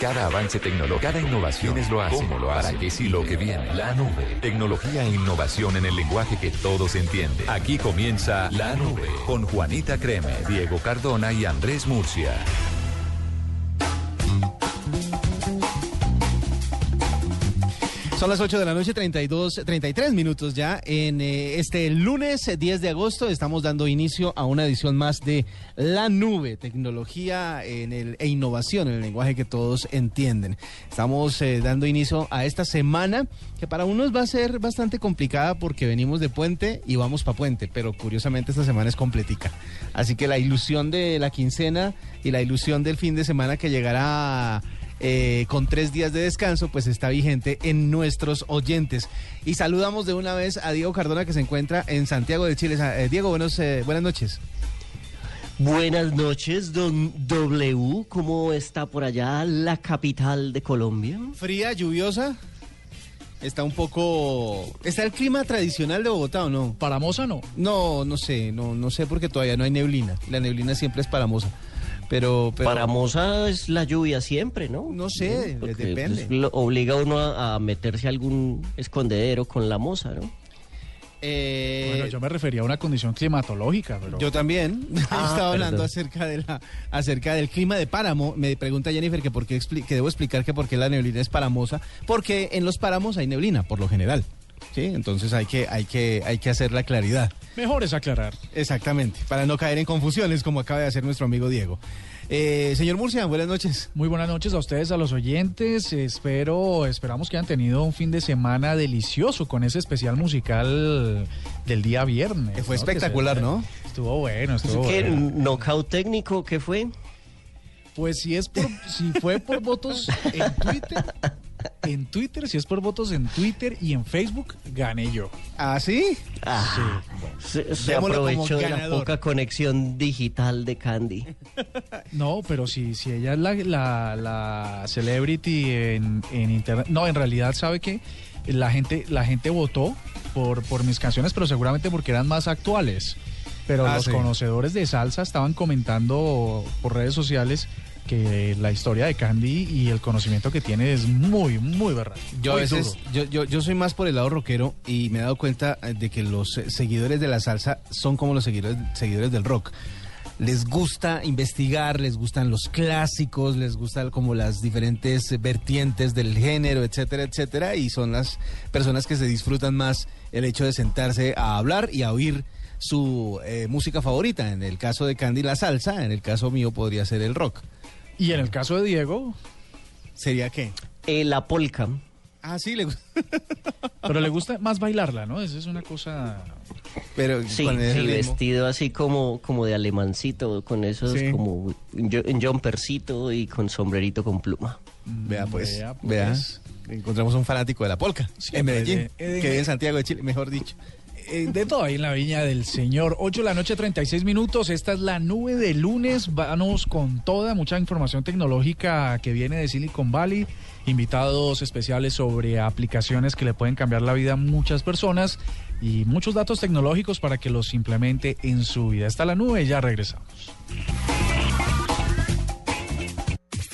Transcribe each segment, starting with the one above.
Cada avance tecnológico, cada innovación es lo hace, cómo lo para qué sí lo que viene. La nube. Tecnología e innovación en el lenguaje que todos entienden. Aquí comienza La Nube con Juanita Creme, Diego Cardona y Andrés Murcia. Son las 8 de la noche, 32, 33 minutos ya. En eh, este lunes 10 de agosto estamos dando inicio a una edición más de La Nube, tecnología en e innovación en el lenguaje que todos entienden. Estamos eh, dando inicio a esta semana que para unos va a ser bastante complicada porque venimos de puente y vamos para puente, pero curiosamente esta semana es completica. Así que la ilusión de la quincena y la ilusión del fin de semana que llegará eh, con tres días de descanso, pues está vigente en nuestros oyentes. Y saludamos de una vez a Diego Cardona que se encuentra en Santiago de Chile. Eh, Diego, buenos, eh, buenas noches. Buenas noches, don W. ¿Cómo está por allá la capital de Colombia? Fría, lluviosa. Está un poco. ¿Está el clima tradicional de Bogotá o no? ¿Paramosa no? No, no sé, no, no sé porque todavía no hay neblina. La neblina siempre es paramosa. Pero, pero Paramosa es la lluvia siempre, ¿no? No sé, Porque, depende. pues, lo- obliga a uno a, a meterse a algún escondedero con la moza, ¿no? eh, Bueno, yo me refería a una condición climatológica, pero... Yo también. Ah, Estaba hablando perdón. acerca de la acerca del clima de páramo. Me pregunta Jennifer que por qué expli- que debo explicar que por qué la neblina es paramosa, porque en los páramos hay neblina por lo general. Sí, entonces hay que hay que hay que hacer la claridad. Mejor es aclarar. Exactamente, para no caer en confusiones como acaba de hacer nuestro amigo Diego. Eh, señor Murcia, buenas noches. Muy buenas noches a ustedes, a los oyentes. Espero, esperamos que hayan tenido un fin de semana delicioso con ese especial musical del día viernes. Que fue ¿no? espectacular, se- ¿no? Estuvo bueno, estuvo ¿Qué bueno. knockout técnico que fue? Pues si es por, si fue por votos en Twitter, en Twitter, si es por votos en Twitter y en Facebook, gané yo. ¿Ah, sí? Ah, se, se aprovechó de la poca conexión digital de Candy. No, pero si, si ella es la, la, la celebrity en, en internet. No, en realidad, ¿sabe qué? La gente, la gente votó por, por mis canciones, pero seguramente porque eran más actuales. Pero Ah, los sí. conocedores de salsa estaban comentando por redes sociales que la historia de Candy y el conocimiento que tiene es muy, muy verdad. Yo a veces, yo, yo, yo soy más por el lado rockero y me he dado cuenta eh, de que los eh, seguidores de la salsa son como los seguidores, seguidores del rock. Les gusta investigar, les gustan los clásicos, les gustan como las diferentes vertientes del género, etcétera, etcétera, y son las personas que se disfrutan más el hecho de sentarse a hablar y a oír su eh, música favorita. En el caso de Candy, la salsa, en el caso mío podría ser el rock. Y en el caso de Diego, ¿Sería qué? Eh, la polka. Ah, sí, le gusta. pero le gusta más bailarla, ¿no? Esa es una cosa... Pero Sí, sí, vestido así como, como de alemancito, con esos Sí. como jumpercito y con sombrerito con pluma. Vea pues, Vea, vea, pues. Encontramos un fanático de la polca en Medellín, de- de- que vive en Santiago de Chile, mejor dicho. Eh, de todo ahí en la viña del señor. 8 de la noche, 36 minutos. Esta es la nube de lunes. Vamos con toda, mucha información tecnológica que viene de Silicon Valley. Invitados especiales sobre aplicaciones que le pueden cambiar la vida a muchas personas. Y muchos datos tecnológicos para que los implemente en su vida. Está la nube, ya regresamos.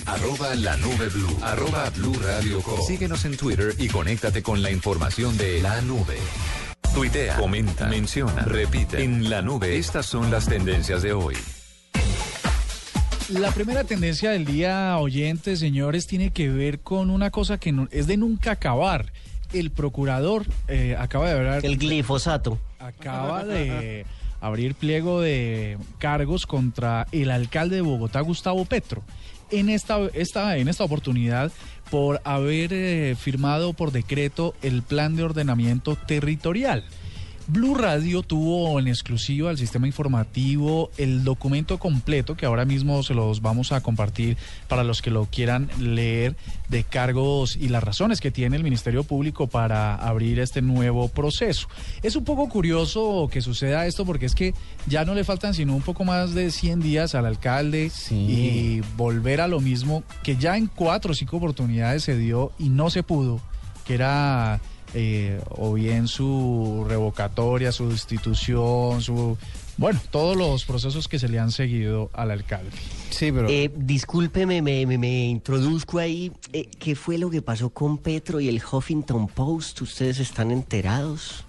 Arroba la nube blue. Arroba blue radio com. Síguenos en Twitter y conéctate con la información de la nube. Tuitea, comenta, menciona, repite. En la nube, estas son las tendencias de hoy. La primera tendencia del día, oyentes, señores, tiene que ver con una cosa que no- es de nunca acabar. El procurador eh, acaba de hablar. El glifosato. acaba de abrir pliego de cargos contra el alcalde de Bogotá, Gustavo Petro. En esta, esta, en esta oportunidad, por haber eh, firmado por decreto el plan de ordenamiento territorial. Blue Radio tuvo en exclusiva al sistema informativo el documento completo que ahora mismo se los vamos a compartir para los que lo quieran leer de cargos y las razones que tiene el Ministerio Público para abrir este nuevo proceso. Es un poco curioso que suceda esto porque es que ya no le faltan sino un poco más de 100 días al alcalde y volver a lo mismo que ya en cuatro o cinco oportunidades se dio y no se pudo, que era eh, o bien su revocatoria, su destitución, su bueno, todos los procesos que se le han seguido al alcalde. Sí, pero Eh, discúlpeme, me, me- me introduzco ahí. Eh, ¿Qué fue lo que pasó con Petro y el Huffington Post? ¿Ustedes están enterados?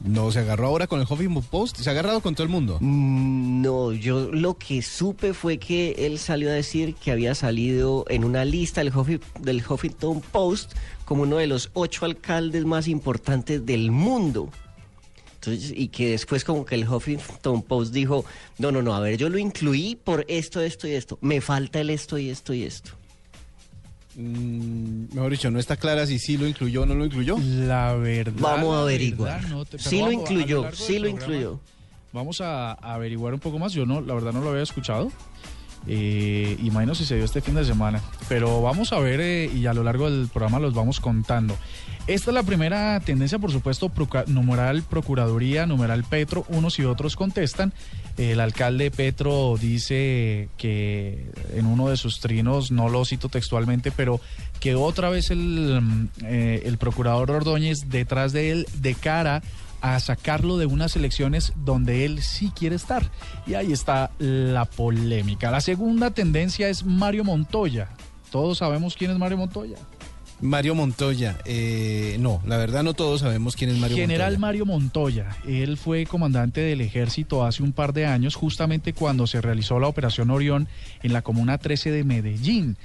No se agarró ahora con el Huffington Post, se ha agarrado con todo el mundo. Mm, No, yo lo que supe fue que él salió a decir que había salido en una lista del, del Huffington Post como uno de los ocho alcaldes más importantes del mundo. Entonces, y que después como que el Huffington Post dijo, no, no, no, a ver, yo lo incluí por esto, esto y esto. Me falta el esto y esto y esto. Mm, mejor dicho, no está clara si sí lo incluyó o no lo incluyó. La verdad. Vamos a averiguar. verdad, no te- pero sí lo vamos, a incluyó, sí lo programa incluyó. Vamos a, a averiguar un poco más. Yo no, la verdad no lo había escuchado. Eh, imagino si se dio este fin de semana. Pero vamos a ver eh, y a lo largo del programa los vamos contando. Esta es la primera tendencia, por supuesto, numeral Procuraduría, numeral Petro, unos y otros contestan. El alcalde Petro dice que en uno de sus trinos, no lo cito textualmente, pero que otra vez el, eh, el procurador Ordóñez detrás de él de cara a sacarlo de unas elecciones donde él sí quiere estar. Y ahí está la polémica. La segunda tendencia es Mario Montoya. Todos sabemos quién es Mario Montoya. Mario Montoya, eh, no, la verdad no todos sabemos quién es Mario General. Mario Montoya, él fue comandante del ejército hace un par de años, justamente cuando se realizó la operación Orión en la comuna 13 de Medellín.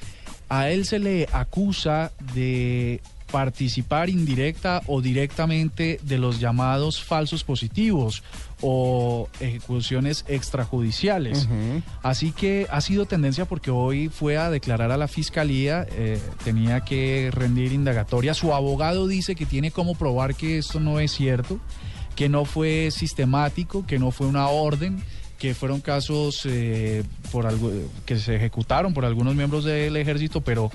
A él se le acusa de participar indirecta o directamente de los llamados falsos positivos o ejecuciones extrajudiciales. Así que ha sido tendencia porque hoy fue a declarar a la fiscalía, eh, tenía que rendir indagatoria. Su abogado dice que tiene cómo probar que esto no es cierto, que no fue sistemático, que no fue una orden, que fueron casos eh, por algo, que se ejecutaron por algunos miembros del ejército, pero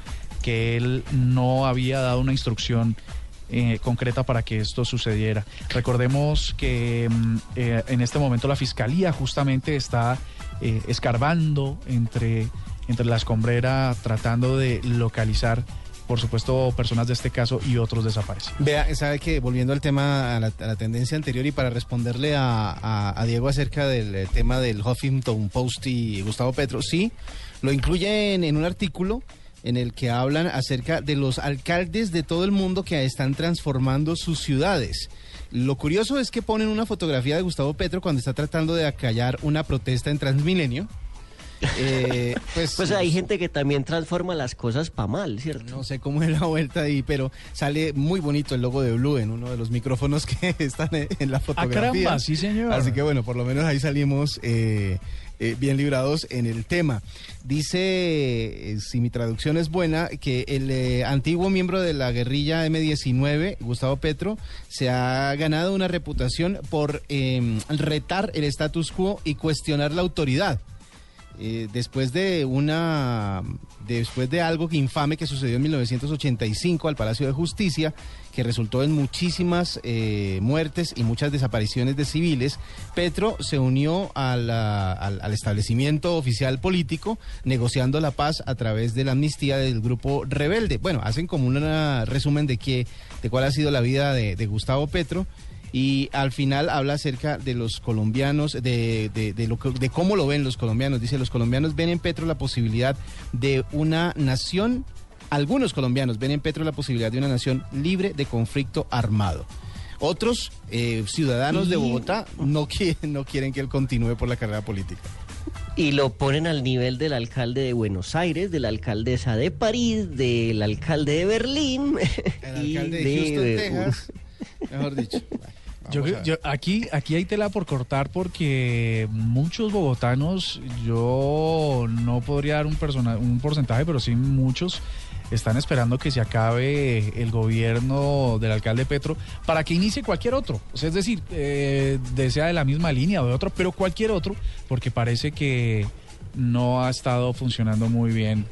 que él no había dado una instrucción eh, concreta para que esto sucediera. Recordemos que mm, eh, en este momento la fiscalía justamente está eh, escarbando entre, entre la escombrera, tratando de localizar, por supuesto, personas de este caso y otros desaparecidos. Vea, sabe que volviendo al tema, a la, a la tendencia anterior y para responderle a, a- a Diego acerca del eh, tema del Huffington Post y Gustavo Petro, sí, lo incluyen en un artículo en el que hablan acerca de los alcaldes de todo el mundo que están transformando sus ciudades. Lo curioso es que ponen una fotografía de Gustavo Petro cuando está tratando de acallar una protesta en Transmilenio. Eh, pues, Pues hay gente que también transforma las cosas para mal, ¿cierto? no sé cómo es la vuelta ahí, pero sale muy bonito el logo de Blue en uno de los micrófonos que están en, la fotografía. Ah, caramba, sí, señor. Así que bueno, por lo menos ahí salimos eh, eh, bien librados en el tema. Dice, eh, si mi traducción es buena, que el eh, antiguo miembro de la guerrilla M19, Gustavo Petro, se ha ganado una reputación por eh, retar el status quo y cuestionar la autoridad. Eh, después de una después de algo infame que sucedió en 1985 al Palacio de Justicia que resultó en muchísimas eh, muertes y muchas desapariciones de civiles Petro se unió al, al establecimiento oficial político negociando la paz a través de la amnistía del grupo rebelde. Bueno hacen como un resumen de qué de cuál ha sido la vida de Gustavo Petro y al final habla acerca de los colombianos, de, de, de lo que- de cómo lo ven los colombianos. Dice, los colombianos ven en Petro la posibilidad de una nación, algunos colombianos ven en Petro la posibilidad de una nación libre de conflicto armado. Otros eh, ciudadanos de Bogotá no quieren, no quieren que él continúe por la carrera política. Y lo ponen al nivel del alcalde de Buenos Aires, de la alcaldesa de París, del alcalde de Berlín. El y alcalde de Houston, Texas, mejor dicho. Yo, yo- aquí, aquí hay tela por cortar porque muchos bogotanos, yo no podría dar un, persona, un porcentaje, pero sí muchos están esperando que se acabe el gobierno del alcalde Petro para que inicie cualquier otro. O sea, es decir, eh, de- sea de la misma línea o de otro, pero cualquier otro, porque parece que no ha estado funcionando muy bien.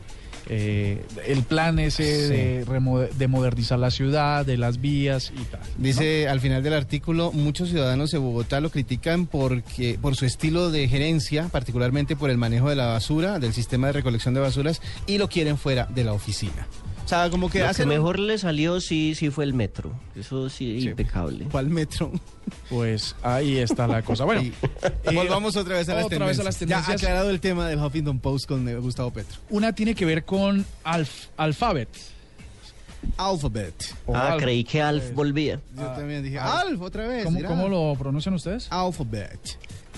Eh, el plan ese de, remo- de modernizar la ciudad, de las vías y tal. ¿no? Dice al final del artículo, muchos ciudadanos de Bogotá lo critican porque por su estilo de gerencia, particularmente por el manejo de la basura, del sistema de recolección de basuras, y lo quieren fuera de la oficina. O sea, como que Lo que mejor le salió sí, sí fue el metro. Eso sí, Sí. impecable. ¿Cuál metro? Pues ahí está la cosa. Bueno, Y- eh, Volvamos otra vez a las otra tendencias. vez a las Ya tendencias. aclarado el tema del Huffington Post con eh, Gustavo Petro. una tiene que ver con alf, Alphabet. Alphabet. o Ah, Alf. creí que Alf volvía. Yo también dije, ah, Alf, otra vez. ¿Cómo, lo pronuncian ustedes? Alphabet.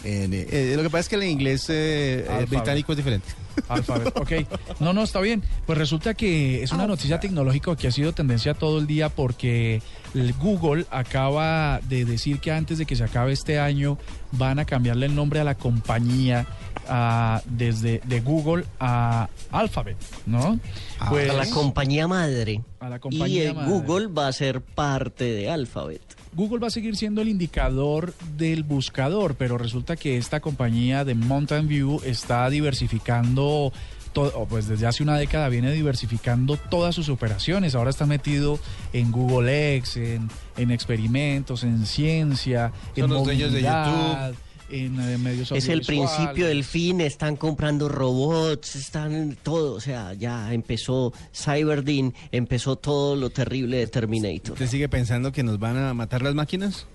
En, eh, eh, lo que pasa es que el inglés eh, británico es diferente. Alphabet, ok. No, no, está bien. Pues resulta que es una noticia tecnológica que ha sido tendencia todo el día porque el Google acaba de decir que antes de que se acabe este año van a cambiarle el nombre a la compañía ah, desde de Google a Alphabet, ¿no? Ah, Pues, a la compañía madre. a la Y compañía madre. Google va a ser parte de Alphabet. Google va a seguir siendo el indicador del buscador, pero resulta que esta compañía de Mountain View está diversificando, todo, pues desde hace una década viene diversificando todas sus operaciones. Ahora está metido en Google X, en, en experimentos, en ciencia, Son en los dueños de movilidad, en eh, medios Es el principio del fin, están comprando robots, están todo, o sea, ya empezó Cyberdin, empezó todo lo terrible de Terminator. ¿Usted sigue pensando que nos van a matar las máquinas?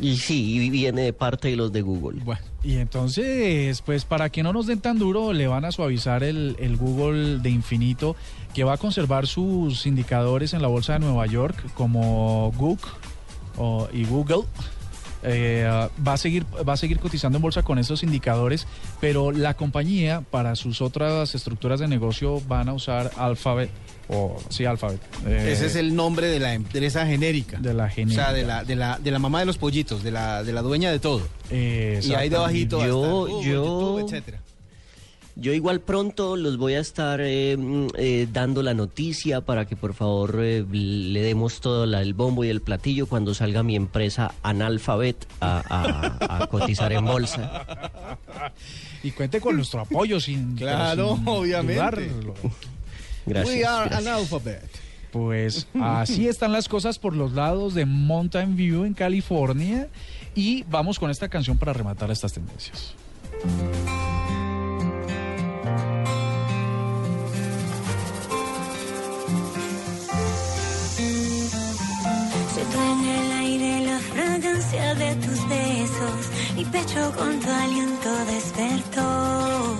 Y sí, y viene de parte de los de Google. Bueno, Y entonces, pues para que no nos den tan duro, le van a suavizar el, el Google de infinito, que va a conservar sus indicadores en la bolsa de Nueva York, como Google o- y Google. Eh, va a seguir va a seguir cotizando en bolsa con esos indicadores, pero la compañía para sus otras estructuras de negocio van a usar Alphabet o sí Alphabet. Eh, ese es el nombre de la empresa genérica. de la O genérica. sea, de la, de, la, de la mamá de los pollitos, de la, de la dueña de todo. Eh, Y ahí debajito Yo- Google, yo- YouTube, etcétera. Yo igual pronto los voy a estar eh, mm, eh, dando la noticia para que por favor eh, le demos todo la- el bombo y el platillo cuando salga mi empresa Analphabet a, a- a cotizar en bolsa. Y cuente con nuestro apoyo sin Claro, sin obviamente. dudarlo. Gracias. We are gracias. an alphabet. Pues así están las cosas por los lados de Mountain View en California. Y vamos con esta canción para rematar estas tendencias. De tus besos, mi pecho con tu aliento despertó.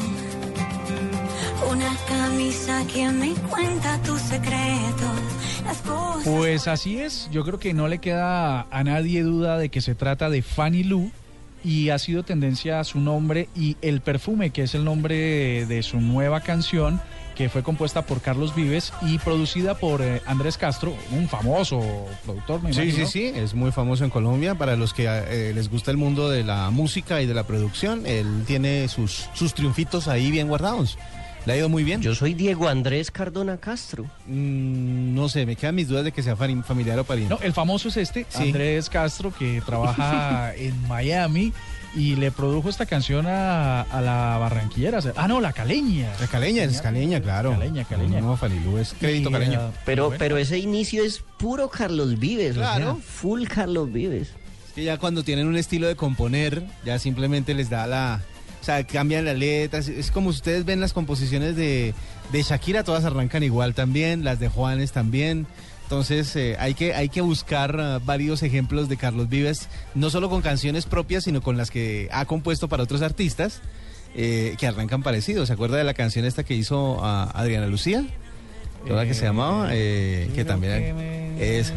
Una camisa que me cuenta tus secretos. Pues así es, yo creo que no le queda a nadie duda de que se trata de Fanny Lou y ha sido tendencia a su nombre y el perfume, que es el nombre de su nueva canción, que fue compuesta por Carlos Vives y producida por eh, Andrés Castro, un famoso productor, me Sí, sí, imagino. sí, es muy famoso en Colombia. Para los que eh, les gusta el mundo de la música y de la producción, él tiene sus, sus triunfitos ahí bien guardados. Le ha ido muy bien. Yo soy Diego Andrés Cardona Castro. Mm, no sé, me quedan mis dudas de que sea fami- familiar o pariente. No, el famoso es este, Sí. Andrés Castro, que trabaja en Miami y le produjo esta canción a, a la barranquillera. Ah, no, la caleña. La caleña, es caleña, claro. Caleña, caleña. No, Falilú es crédito Y, caleño. Pero, pero ese inicio es puro Carlos Vives, o Claro. sea, full Carlos Vives. Es que ya cuando tienen un estilo de componer, ya simplemente les da la... O sea, cambian las letras. Es como si ustedes ven las composiciones de, de Shakira, todas arrancan igual también, las de Juanes también. Entonces eh, hay, que, hay que buscar ah, varios ejemplos de Carlos Vives, no solo con canciones propias, sino con las que ha compuesto para otros artistas eh, que arrancan parecidos. ¿Se acuerda de la canción esta que hizo a Adriana Lucía? ¿Toda que se llamaba? Eh, que también es,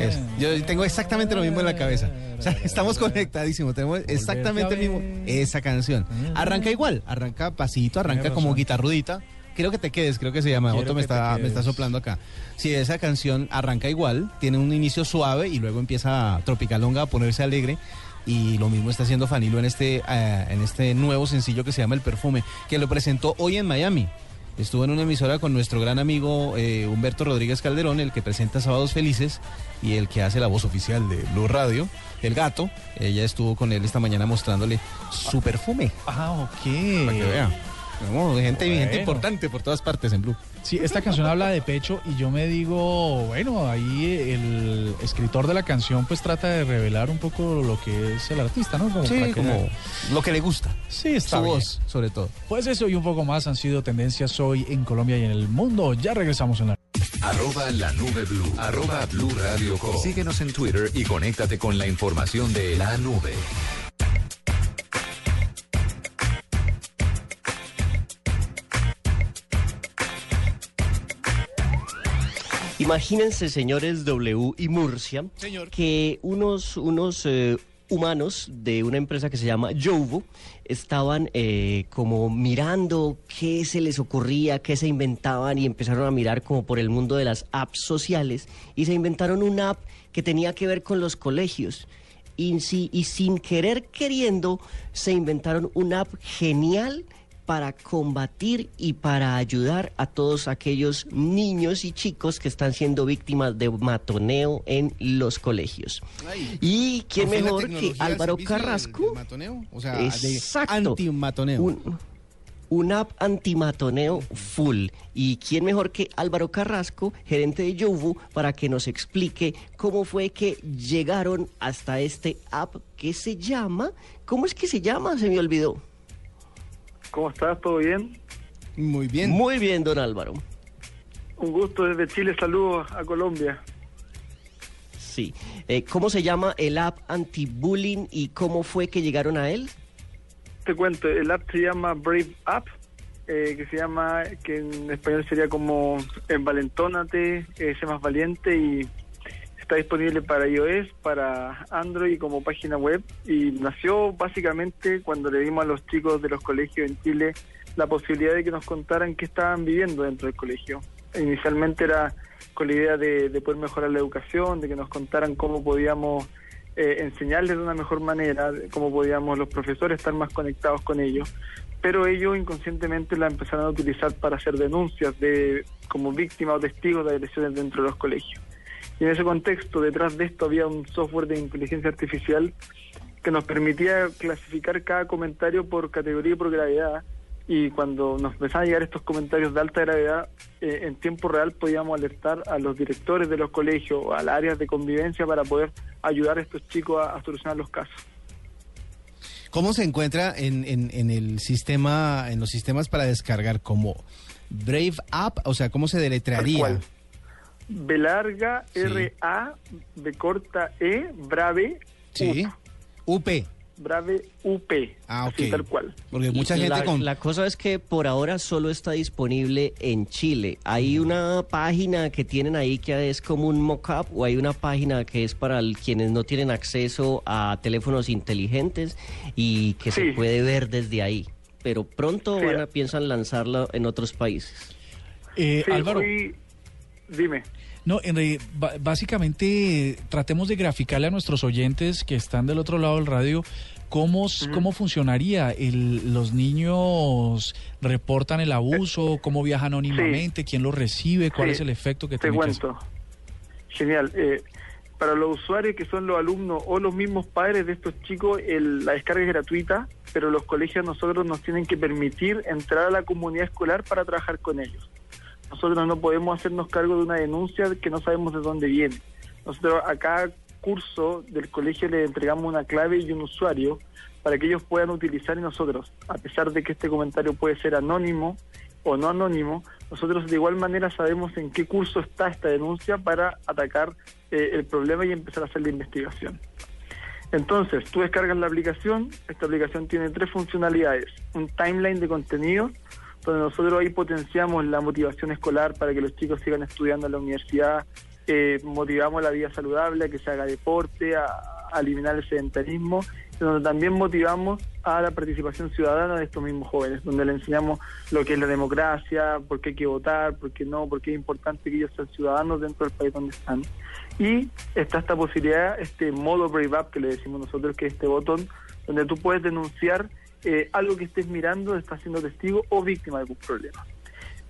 es- Yo tengo exactamente lo mismo en la cabeza. O sea, estamos conectadísimos. Tenemos exactamente el mismo. Esa canción. Arranca igual. Arranca pasito, arranca como guitarrudita. Quiero que te quedes, creo que se llama. Quiero Otto me está, me está soplando acá. Sí, esa canción arranca igual, tiene un inicio suave y luego empieza Tropicalonga a ponerse alegre. Y lo mismo está haciendo Fanilo en este, eh, en este nuevo sencillo que se llama El Perfume, que lo presentó hoy en Miami. Estuvo en una emisora con nuestro gran amigo eh, Humberto Rodríguez Calderón, el que presenta Sábados Felices y el que hace la voz oficial de Blue Radio, el gato. Ella estuvo con él esta mañana mostrándole su perfume. Ah, ok. Para que vea. Vamos, gente, gente Bueno. importante por todas partes en Blue. Sí, esta canción habla de pecho y yo me digo, bueno, ahí el escritor de la canción pues trata de revelar un poco lo que es el artista, ¿no? Como para Sí, que- como lo que le gusta. Sí, está Su bien. voz, sobre todo. Pues eso y un poco más han sido tendencias hoy en Colombia y en el mundo. Ya regresamos en la... Arroba la nube blue. Arroba blue radio com. Síguenos en Twitter y conéctate con la información de la nube. Imagínense, señores W y Murcia, que unos, unos eh, humanos de una empresa que se llama Jovo estaban eh, como mirando qué se les ocurría, qué se inventaban y empezaron a mirar como por el mundo de las apps sociales y se inventaron una app que tenía que ver con los colegios. Y, y sin querer queriendo se inventaron una app genial para combatir y para ayudar a todos aquellos niños y chicos que están siendo víctimas de matoneo en los colegios. Y quién mejor que Álvaro del- Carrasco. del matoneo, o sea, de Exacto. antimatoneo. Un, una app antimatoneo full. Y quién mejor que Álvaro Carrasco, gerente de Yovu, para que nos explique cómo fue que llegaron hasta este app que se llama. ¿Cómo es que se llama? Se me olvidó. ¿Cómo estás? ¿Todo bien? Muy bien. Muy bien, don Álvaro. Un gusto desde Chile. Saludos a Colombia. Sí. Eh, ¿Cómo se llama el app anti-bullying y cómo fue que llegaron a él? Te cuento, el app se llama Brave App, eh, que se llama, que en español sería como Envalentónate, eh, sé más valiente y está disponible para iOS, para Android como página web y nació básicamente cuando le dimos a los chicos de los colegios en Chile la posibilidad de que nos contaran qué estaban viviendo dentro del colegio. Inicialmente era con la idea de, de poder mejorar la educación, de que nos contaran cómo podíamos eh, enseñarles de una mejor manera, cómo podíamos los profesores estar más conectados con ellos. Pero ellos inconscientemente la empezaron a utilizar para hacer denuncias de como víctimas o testigos de agresiones dentro de los colegios. Y en ese contexto, detrás de esto había un software de inteligencia artificial que nos permitía clasificar cada comentario por categoría y por gravedad. Y cuando nos empezaban a llegar estos comentarios de alta gravedad, eh, en tiempo real podíamos alertar a los directores de los colegios o a las áreas de convivencia para poder ayudar a estos chicos a, a solucionar los casos. ¿Cómo se encuentra en, en, en el sistema, en los sistemas para descargar como Brave App? O sea, ¿cómo se deletrearía? B larga, Sí. R A, B corta E, Brave, Sí. UP. Brave UP. Ah, ok. así tal cual. Porque mucha gente la, con... la cosa es que por ahora solo está disponible en Chile. Hay una página que tienen ahí que es como un mock-up o hay una página que es para el- quienes no tienen acceso a teléfonos inteligentes y que se puede ver desde ahí. Pero pronto Sí. van a- piensan lanzarlo en otros países. Eh, Sí, Álvaro, fui- Dime. No, ba- básicamente tratemos de graficarle a nuestros oyentes que están del otro lado del radio cómo, cómo funcionaría. El, los niños reportan el abuso, cómo viaja anónimamente, quién lo recibe, cuál Sí. es el efecto que Te tiene que cuento. Genial. Eh, para los usuarios que son los alumnos o los mismos padres de estos chicos, el- la descarga es gratuita, pero los colegios a nosotros nos tienen que permitir entrar a la comunidad escolar para trabajar con ellos. Nosotros no podemos hacernos cargo de una denuncia que no sabemos de dónde viene. Nosotros a cada curso del colegio le entregamos una clave y un usuario para que ellos puedan utilizar y nosotros, a pesar de que este comentario puede ser anónimo o no anónimo, nosotros de igual manera sabemos en qué curso está esta denuncia para atacar eh, el problema y empezar a hacer la investigación. Entonces, tú descargas la aplicación, esta aplicación tiene tres funcionalidades, un timeline de contenido, donde nosotros ahí potenciamos la motivación escolar para que los chicos sigan estudiando en la universidad, eh, motivamos la vida saludable, a que se haga deporte, a, a eliminar el sedentarismo donde también motivamos a la participación ciudadana de estos mismos jóvenes, donde le enseñamos lo que es la democracia, por qué hay que votar, por qué no, por qué es importante que ellos sean ciudadanos dentro del país donde están. Y está esta posibilidad, este modo Brave Up que le decimos nosotros, que es este botón donde tú puedes denunciar eh, algo que estés mirando, estás siendo testigo o víctima de algún problema.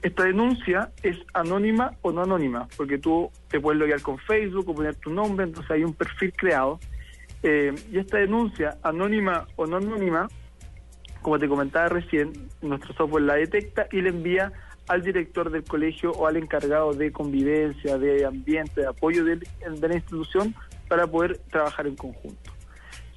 Esta denuncia es anónima o no anónima, porque tú te puedes loguear con Facebook o poner tu nombre, entonces hay un perfil creado. Eh, y esta denuncia, anónima o no anónima, como te comentaba recién, nuestro software la detecta y le envía al director del colegio o al encargado de convivencia, de ambiente, de apoyo de la institución para poder trabajar en conjunto.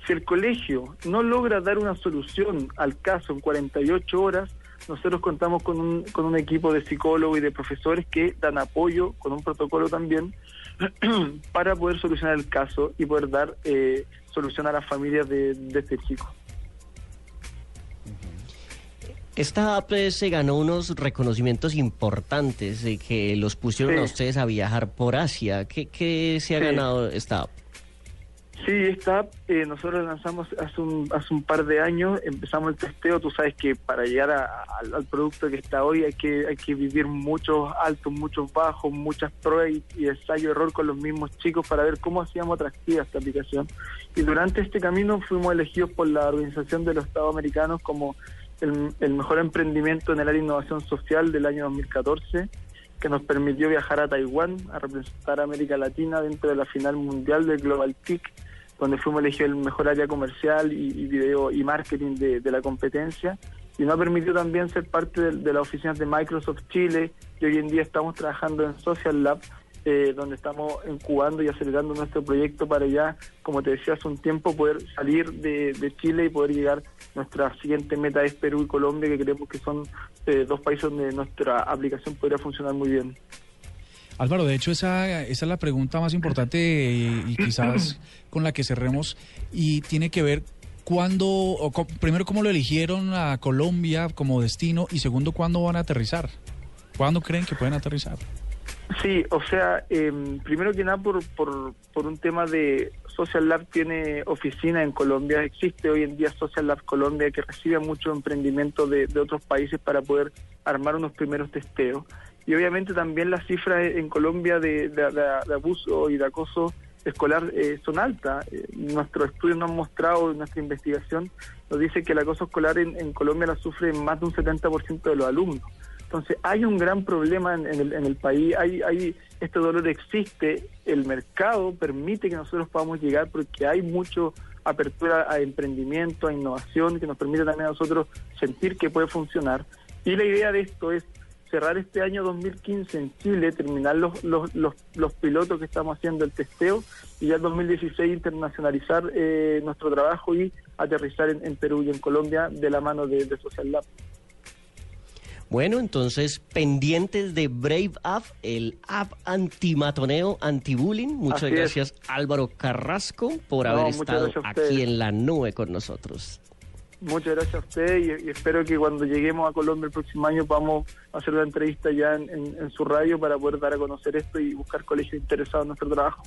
Si el colegio no logra dar una solución al caso en 48 horas, nosotros contamos con un, con un equipo de psicólogos y de profesores que dan apoyo, con un protocolo también, para poder solucionar el caso y poder dar eh, solución a las familias de, de este chico. Esta app eh, se ganó unos reconocimientos importantes de que los pusieron Sí. a ustedes a viajar por Asia. ¿Qué, qué se ha Sí. ganado esta app? Sí, esta eh, nosotros la lanzamos hace un, hace un par de años, empezamos el testeo, tú sabes que para llegar a- al, al producto que está hoy hay que hay que vivir muchos altos, muchos bajos, muchas pruebas y, y ensayo-error con los mismos chicos para ver cómo hacíamos atractiva esta aplicación. Y durante este camino fuimos elegidos por la Organización de los Estados Americanos como el, el mejor emprendimiento en el área de innovación social del año 2014 que nos permitió viajar a Taiwán a representar a América Latina dentro de la final mundial del Global TIC, donde fuimos elegidos el mejor área comercial y, video y marketing de, de la competencia. Y nos ha permitido también ser parte de, de las oficinas de Microsoft Chile y hoy en día estamos trabajando en Social Lab, eh, donde estamos incubando y acelerando nuestro proyecto para ya, como te decía hace un tiempo, poder salir de, de Chile y poder llegar. Nuestra siguiente meta es Perú y Colombia, que creemos que son eh, dos países donde nuestra aplicación podría funcionar muy bien. Álvaro, de hecho, esa, esa es la pregunta más importante y, y quizás con la que cerremos y tiene que ver cuándo, o primero, cómo lo eligieron a Colombia como destino y segundo, cuándo van a aterrizar. ¿Cuándo creen que pueden aterrizar? Sí, o sea, em, primero que nada por, por, por un tema de Social Lab tiene oficina en Colombia, existe hoy en día Social Lab Colombia que recibe mucho emprendimiento de, de otros países para poder armar unos primeros testeos. Y obviamente también las cifras en Colombia de, abuso y de acoso escolar eh, son altas. Eh, nuestros estudios nos han mostrado, nuestra investigación nos dice que el acoso escolar en, en Colombia la sufre más de un 70% de los alumnos. Entonces hay un gran problema en, el, en el país, hay, hay este dolor existe, el mercado permite que nosotros podamos llegar porque hay mucho apertura a emprendimiento, a innovación, que nos permite también a nosotros sentir que puede funcionar. Y la idea de esto es cerrar este año 2015 en Chile, terminar los, los, los, los pilotos que estamos haciendo, el testeo, y ya en 2016 internacionalizar eh, nuestro trabajo y aterrizar en, en Perú y en Colombia de la mano de, de Social Lab. Bueno, entonces, pendientes de Brave App, el app antimatoneo, anti-bullying. Muchas Así es. gracias, Álvaro Carrasco, por No, haber estado aquí en la nube con nosotros. Muchas gracias a usted y, y espero que cuando lleguemos a Colombia el próximo año podamos hacer una entrevista ya en, en- en su radio para poder dar a conocer esto y buscar colegios interesados en nuestro trabajo.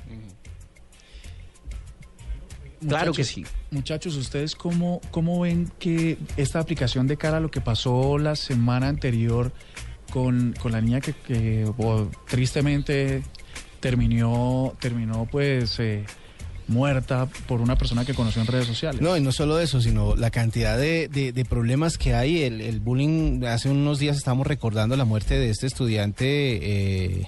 Claro que sí. Muchachos, ¿ustedes cómo, cómo ven que esta aplicación de cara a lo que pasó la semana anterior con, con la niña que, que, bo- tristemente terminó, terminó pues eh, muerta por una persona que conoció en redes sociales? No, y no solo eso, sino la cantidad de, de- de problemas que hay. El, el bullying, hace unos días estábamos recordando la muerte de este estudiante eh,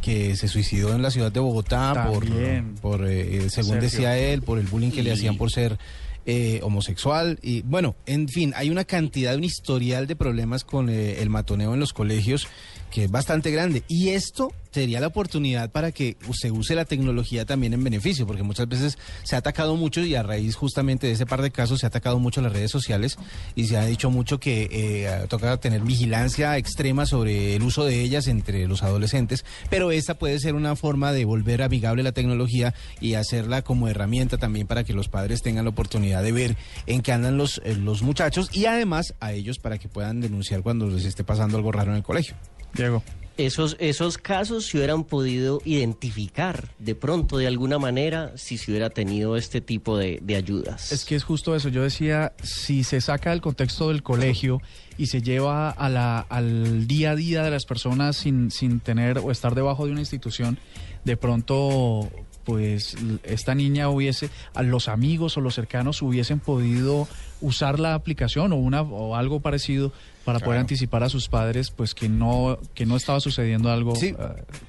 que se suicidó en la ciudad de Bogotá por, También. por eh, según Sergio. decía él, por el bullying que le hacían por ser eh, homosexual. Y bueno, en fin, hay una cantidad, un historial de problemas con eh, el matoneo en los colegios que es bastante grande. Y esto sería la oportunidad para que se use la tecnología también en beneficio, porque muchas veces se ha atacado mucho y a raíz justamente de ese par de casos se ha atacado mucho las redes sociales y se ha dicho mucho que eh, toca tener vigilancia extrema sobre el uso de ellas entre los adolescentes, pero esta puede ser una forma de volver amigable la tecnología y hacerla como herramienta también para que los padres tengan la oportunidad de ver en qué andan los, eh, los muchachos y además a ellos para que puedan denunciar cuando les esté pasando algo raro en el colegio. Diego. Esos, esos casos se hubieran podido identificar de pronto, de alguna manera, si se hubiera tenido este tipo de, de ayudas. Es que es justo eso. Yo decía, si se saca del contexto del colegio y se lleva a la, al día a día de las personas sin, sin tener o estar debajo de una institución, de pronto pues esta niña hubiese, a los amigos o los cercanos hubiesen podido usar la aplicación o una o algo parecido para poder anticipar a sus padres pues que no que no estaba sucediendo algo Sí. eh,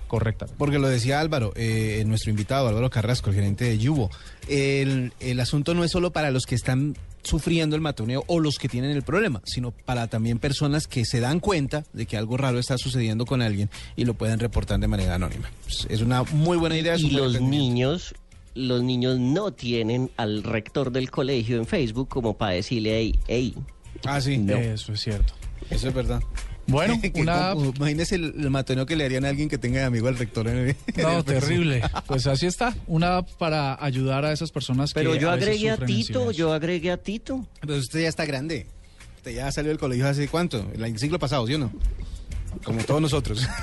correcta. Porque lo decía Álvaro, eh, nuestro invitado, Álvaro Carrasco, el gerente de Yubo. El, el asunto no es solo para los que están sufriendo el matoneo o los que tienen el problema, sino para también personas que se dan cuenta de que algo raro está sucediendo con alguien y lo pueden reportar de manera anónima. Es- Es una muy buena idea. y los niños, los niños no tienen al rector del colegio en Facebook como para decirle, hey, hey. Ah, sí. No. Eso es cierto. Eso es verdad. Bueno, una imagínese el, el matoneo que le harían a alguien que tenga de amigo al rector. En el- en No, terrible. Pues así está. Una app para ayudar a esas personas Pero que yo a veces agregué a Tito, yo agregué a Tito. Pero usted ya está grande. Usted ya salió del colegio hace cuánto? El siglo pasado, ¿sí o no? Como todos nosotros.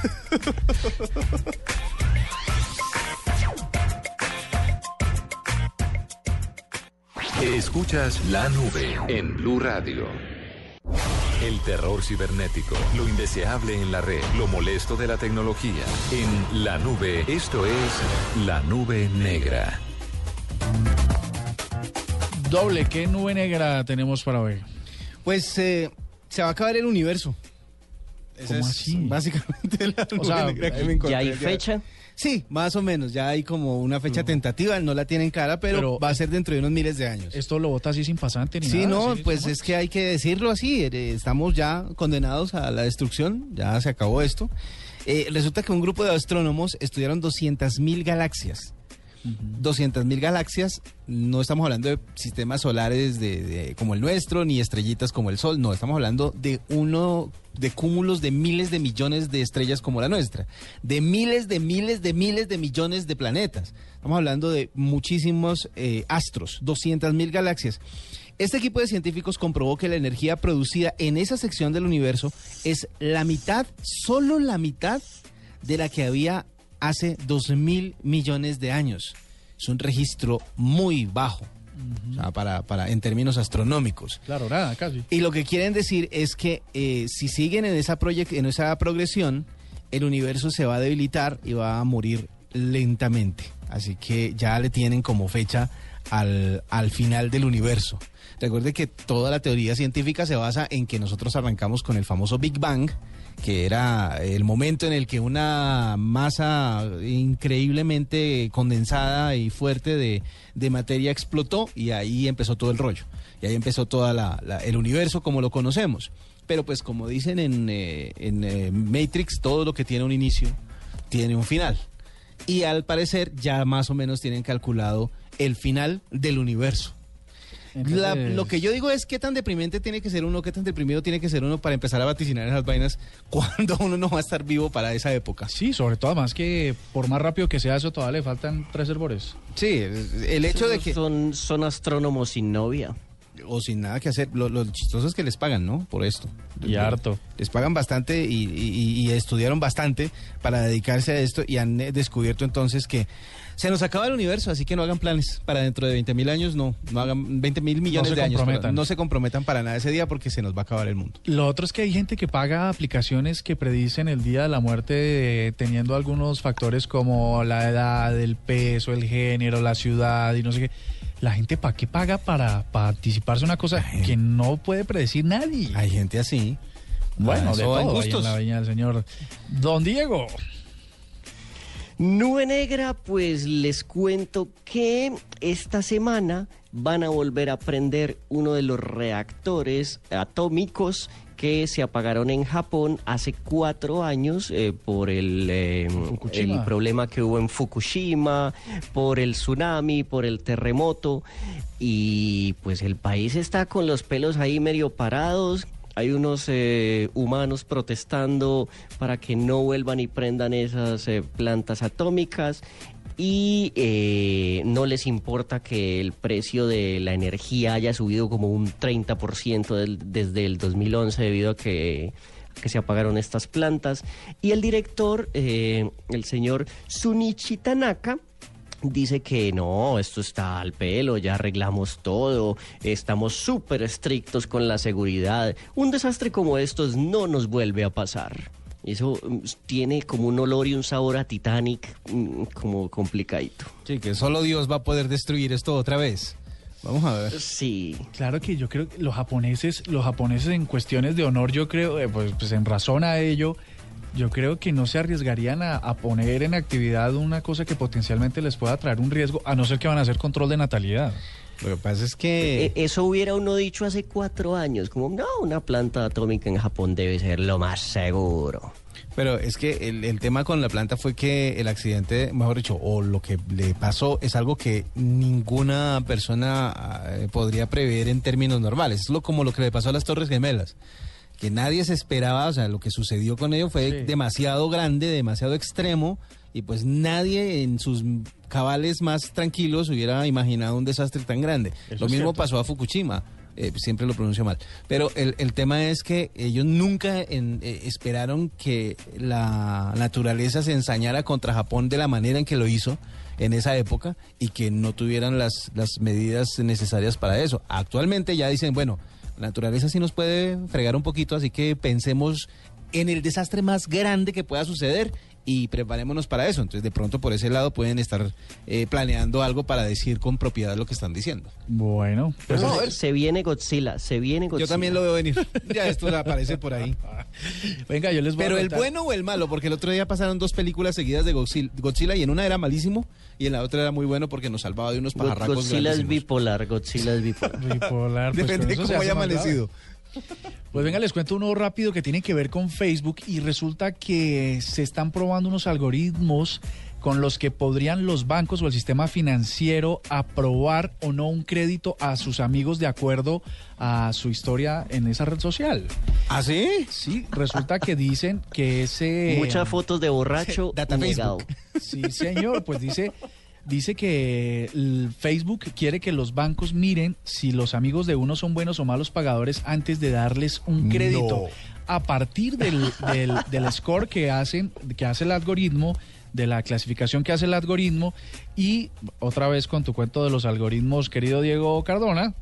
Escuchas la nube en Blue Radio. El terror cibernético, lo indeseable en la red, lo molesto de la tecnología. En la nube, esto es la nube negra. Doble, ¿qué nube negra tenemos para hoy? Pues eh, se va a acabar el universo. ¿Cómo es así? Básicamente la O sea, nube negra que me encontré ¿Ya hay ya. Sí, más o menos. Ya hay como una fecha tentativa. No la tienen cara, pero, Pero- va a ser dentro de unos miles de años. Esto lo vota así sin pasante ni Sí, nada, no, ¿sí? pues ¿Cómo? es que hay que decirlo así. eh, Estamos ya condenados a la destrucción. Ya se acabó esto. Eh, resulta que un grupo de astrónomos estudiaron 200.000 galaxias. 200.000 galaxias, no estamos hablando de sistemas solares de, como el nuestro, ni estrellitas como el Sol, no, estamos hablando de uno, de cúmulos de miles de millones de estrellas como la nuestra, de miles de miles de miles de millones de planetas. Estamos hablando de muchísimos eh, astros, 200.000 galaxias. Este equipo de científicos comprobó que la energía producida en esa sección del universo es la mitad, solo la mitad de la que había hace 2 mil millones de años. Es un registro muy bajo, o sea, para, para, en términos astronómicos. Claro, nada, casi. Y lo que quieren decir es que eh, si siguen en esa, en esa progresión, el universo se va a debilitar y va a morir lentamente. Así que ya le tienen como fecha al, al final del universo. Recuerde que toda la teoría científica se basa en que nosotros arrancamos con el famoso Big Bang, que era el momento en el que una masa increíblemente condensada y fuerte de, de materia explotó y ahí empezó todo el rollo. Y ahí empezó todo el universo como lo conocemos. Pero pues como dicen en, eh, en eh, Matrix, todo lo que tiene un inicio tiene un final. Y al parecer ya más o menos tienen calculado el final del universo. La- lo que yo digo es qué tan deprimente tiene que ser uno, qué tan deprimido tiene que ser uno para empezar a vaticinar esas vainas cuando uno no va a estar vivo para esa época. Sí, sobre todo además que por más rápido que sea eso todavía le faltan tres hervores. Sí, el hecho de que... Son, son astrónomos sin novia. O sin nada que hacer. Lo, lo chistoso es que les pagan, ¿no? Por esto. Y harto. Les pagan bastante y, y- y estudiaron bastante para dedicarse a esto y han eh, descubierto entonces que se nos acaba el universo, así que no hagan planes para dentro de 20 mil años, no, no hagan 20 mil millones de años. perdón. no se comprometan para nada ese día porque se nos va a acabar el mundo. Lo otro es que hay gente que paga aplicaciones que predicen el día de la muerte eh, teniendo algunos factores como la edad, el peso, el género, la ciudad y no sé qué. La gente para qué paga para, para anticiparse una cosa que no puede predecir nadie. Hay gente así. Bueno, Ah, de eso hay todo ahí en gustos. la viña del señor. Don Diego. Nube Negra, pues les cuento que esta semana van a volver a prender uno de los reactores atómicos que se apagaron en Japón hace cuatro años eh, por el, eh, el problema que hubo en Fukushima, por el tsunami, por el terremoto. Y pues el país está con los pelos ahí medio parados. Hay unos eh, humanos protestando para que no vuelvan y prendan esas eh, plantas atómicas y eh, no les importa que el precio de la energía haya subido como un 30% del- desde el 2011 debido a que que se apagaron estas plantas. Y el director, el señor Sunichi Tanaka, dice que no, esto está al pelo, ya arreglamos todo, estamos súper estrictos con la seguridad. Un desastre como estos no nos vuelve a pasar. Eso mm, tiene como un olor y un sabor a Titanic mm, como complicadito. Sí, que solo Dios va a poder destruir esto otra vez. Vamos a ver. Sí. Claro que yo creo que los japoneses, los japoneses en cuestiones de honor, yo creo, eh, pues, pues en razón a ello, yo creo que no se arriesgarían a, a poner en actividad una cosa que potencialmente les pueda traer un riesgo, a no ser que van a hacer control de natalidad. Lo que pasa es que... E- Eso hubiera uno dicho hace cuatro años, como no, una planta atómica en Japón debe ser lo más seguro. Pero es que el, el tema con la planta fue que el accidente, mejor dicho, o lo que le pasó es algo que ninguna persona eh, podría prever en términos normales. Es lo, como lo que le pasó a las Torres Gemelas, que nadie se esperaba, o sea, lo que sucedió con ello fue Sí. demasiado grande, demasiado extremo, y pues nadie en sus cabales más tranquilos hubiera imaginado un desastre tan grande. Eso lo mismo pasó a Fukushima. eh, siempre lo pronuncio mal. Pero el, el tema es que ellos nunca en- eh, esperaron que la naturaleza se ensañara contra Japón de la manera en que lo hizo en esa época y que no tuvieran las, las medidas necesarias para eso. Actualmente ya dicen, bueno, la naturaleza sí nos puede fregar un poquito, así que pensemos en el desastre más grande que pueda suceder y preparémonos para eso. Entonces, de pronto, por ese lado pueden estar eh, planeando algo para decir con propiedad lo que están diciendo. Bueno, pues Pero se, se viene Godzilla, se viene Godzilla. Yo también lo veo venir. Ya esto aparece por ahí. venga, yo les voy Pero a el bueno o el malo, porque el otro día pasaron dos películas seguidas de Godzilla, Godzilla y en una era malísimo y en la otra era muy bueno porque nos salvaba de unos pajarracos Godzilla es bipolar, Godzilla es bipolar. Bipolar, pues, Depende de cómo haya grave. Pues venga, les cuento uno rápido que tiene que ver con Facebook y resulta que se están probando unos algoritmos con los que podrían los bancos o el sistema financiero aprobar o no un crédito a sus amigos de acuerdo a su historia en esa red social. ¿Ah, sí? Sí, resulta que dicen que ese... Muchas fotos de borracho Data negado. Sí, señor, pues dice, dice que el Facebook quiere que los bancos miren si los amigos de uno son buenos o malos pagadores antes de darles un crédito. A partir del, del, del score que hacen, que hace el algoritmo, de la clasificación que hace el algoritmo, y otra vez con tu cuento de los algoritmos, querido Diego Cardona.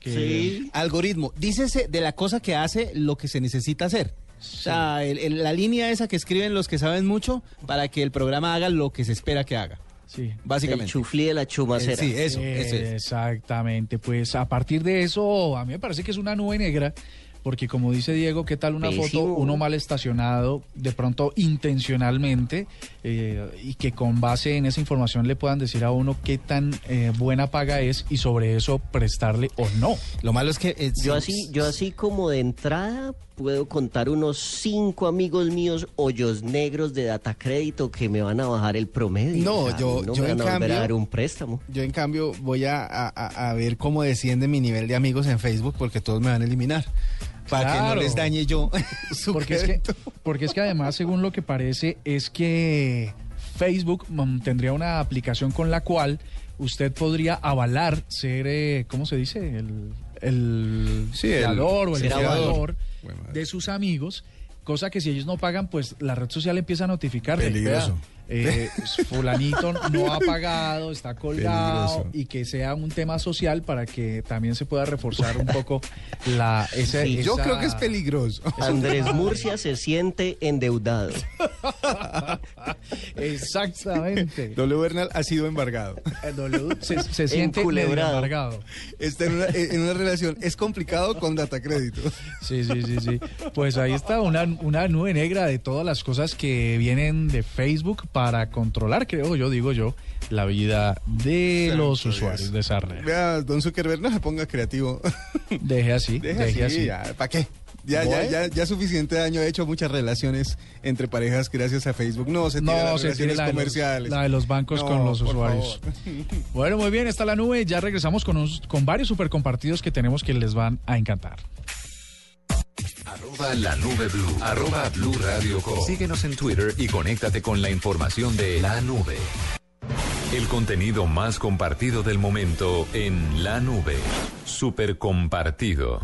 Que, Sí. Algoritmo. Dícese de la cosa que hace lo que se necesita hacer. O sea, el- el- la línea esa que escriben los que saben mucho para que el programa haga lo que se espera que haga. Sí. El Básicamente. chuflí de la chumacera. Eh, sí, eso, eso es. Exactamente, pues a partir de eso, a mí me parece que es una nube negra, porque como dice Diego, ¿qué tal una Pésimo. foto, uno mal estacionado, de pronto intencionalmente, eh, y que con base en esa información le puedan decir a uno qué tan eh, buena paga es y sobre eso prestarle o no? Lo malo es que... eh, Yo sí, así, yo así como de entrada puedo contar unos cinco amigos míos hoyos negros de data crédito que me van a bajar el promedio. No, O sea, yo- no yo me en van a volver cambio- a dar un préstamo. Yo en cambio voy a- a- a ver cómo desciende mi nivel de amigos en Facebook porque todos me van a eliminar. Para que no les dañe yo su Porque es, que, porque es que además, según lo que parece, es que Facebook mm, tendría una aplicación con la cual usted podría avalar ser, eh, ¿cómo se dice? El, el Sí, el- fiador o el madre. de sus amigos, cosa que si ellos no pagan, pues la red social empieza a notificar. de, Peligroso. "Vea, eh, fulanito no ha pagado, está colgado Peligroso. y que sea un tema social para que también se pueda reforzar un poco la ese, Sí, Yo creo que es peligroso. Andrés Murcia se siente endeudado. Exactamente. W. Bernal ha sido embargado. El W se, se siente embargado. Está en una, en una relación. Es complicado con data crédito. Sí, sí, sí, sí. Pues ahí está una, una nube negra de todas las cosas que vienen de Facebook para controlar, creo yo, digo yo, la vida de Santo los Dios. usuarios de esa red. Vea, don Zuckerberg, no se ponga creativo. Deje así, Deje deje así, ¿para qué? Ya, ya, ya, ya suficiente daño ha hecho muchas relaciones entre parejas gracias a Facebook. No, se tiene No, las se tiene relaciones la de, los, comerciales. la de los bancos No, con los usuarios. favor. Bueno, muy bien, está la nube. Ya regresamos con, uns- con varios super compartidos que tenemos que les van a encantar. Arroba la nube blue. Arroba blue radio com. Síguenos en Twitter y conéctate con la información de la nube. El contenido más compartido del momento en la nube. Super compartido.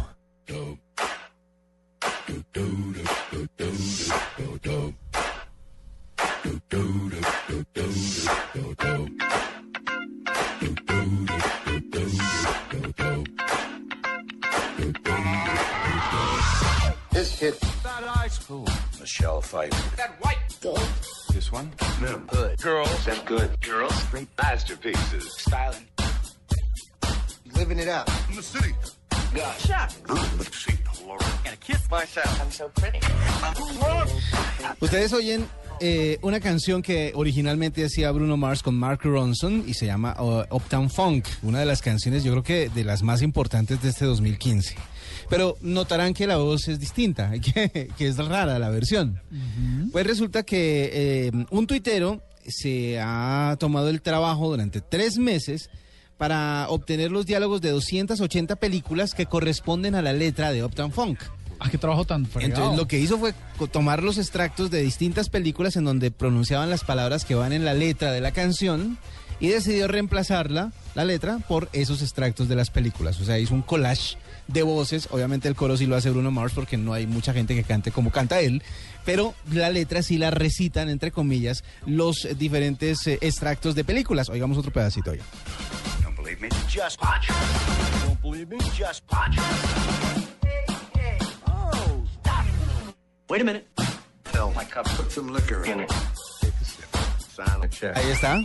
That. Michelle Pfeiffer. That white. Gold. This one? No. Good. Girls. Them good. Girls. Great masterpieces. Styling. Living it up. In the city. God. Shot. Let's see. Laura. Gotta kiss myself. I'm so pretty. Ustedes oyen eh, una canción que originalmente hacía Bruno Mars con Mark Ronson y se llama uh, Uptown Funk, una de las canciones yo creo que de las más importantes de este 2015. Pero notarán que la voz es distinta, que, que es rara la versión. Pues resulta que eh, un tuitero se ha tomado el trabajo durante tres meses para obtener los diálogos de 280 películas que corresponden a la letra de Uptown Funk. Ah, qué trabajo tan fregado. Entonces lo que hizo fue tomar los extractos de distintas películas en donde pronunciaban las palabras que van en la letra de la canción y decidió reemplazarla, la letra, por esos extractos de las películas. O sea, hizo un collage de voces. Obviamente el coro sí lo hace Bruno Mars porque no hay mucha gente que cante como canta él, pero la letra sí la recitan, entre comillas, los diferentes eh, extractos de películas. Oigamos otro pedacito ya. Don't believe me? Just watch. Don't believe me? Just watch. Oh, stop. Wait a minute. Fill my cup. Put some liquor in it. Ahí está.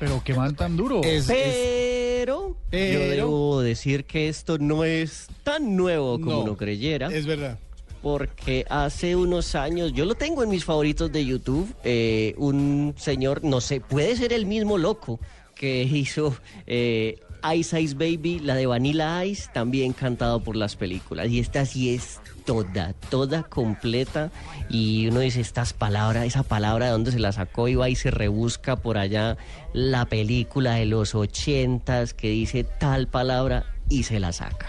Pero qué man tan duro. Es- Pero, Pero- yo debo decir que esto no es tan nuevo como No, uno creyera. Es verdad. Porque hace unos años, yo lo tengo en mis favoritos de YouTube, eh, un señor, no sé, puede ser el mismo loco que hizo eh, Ice Ice Baby, la de Vanilla Ice, también cantado por las películas. Y esta sí es toda, toda completa. Y uno dice, estas palabras, esa palabra de dónde se la sacó y va y se rebusca por allá la película de los ochentas que dice tal palabra y se la saca.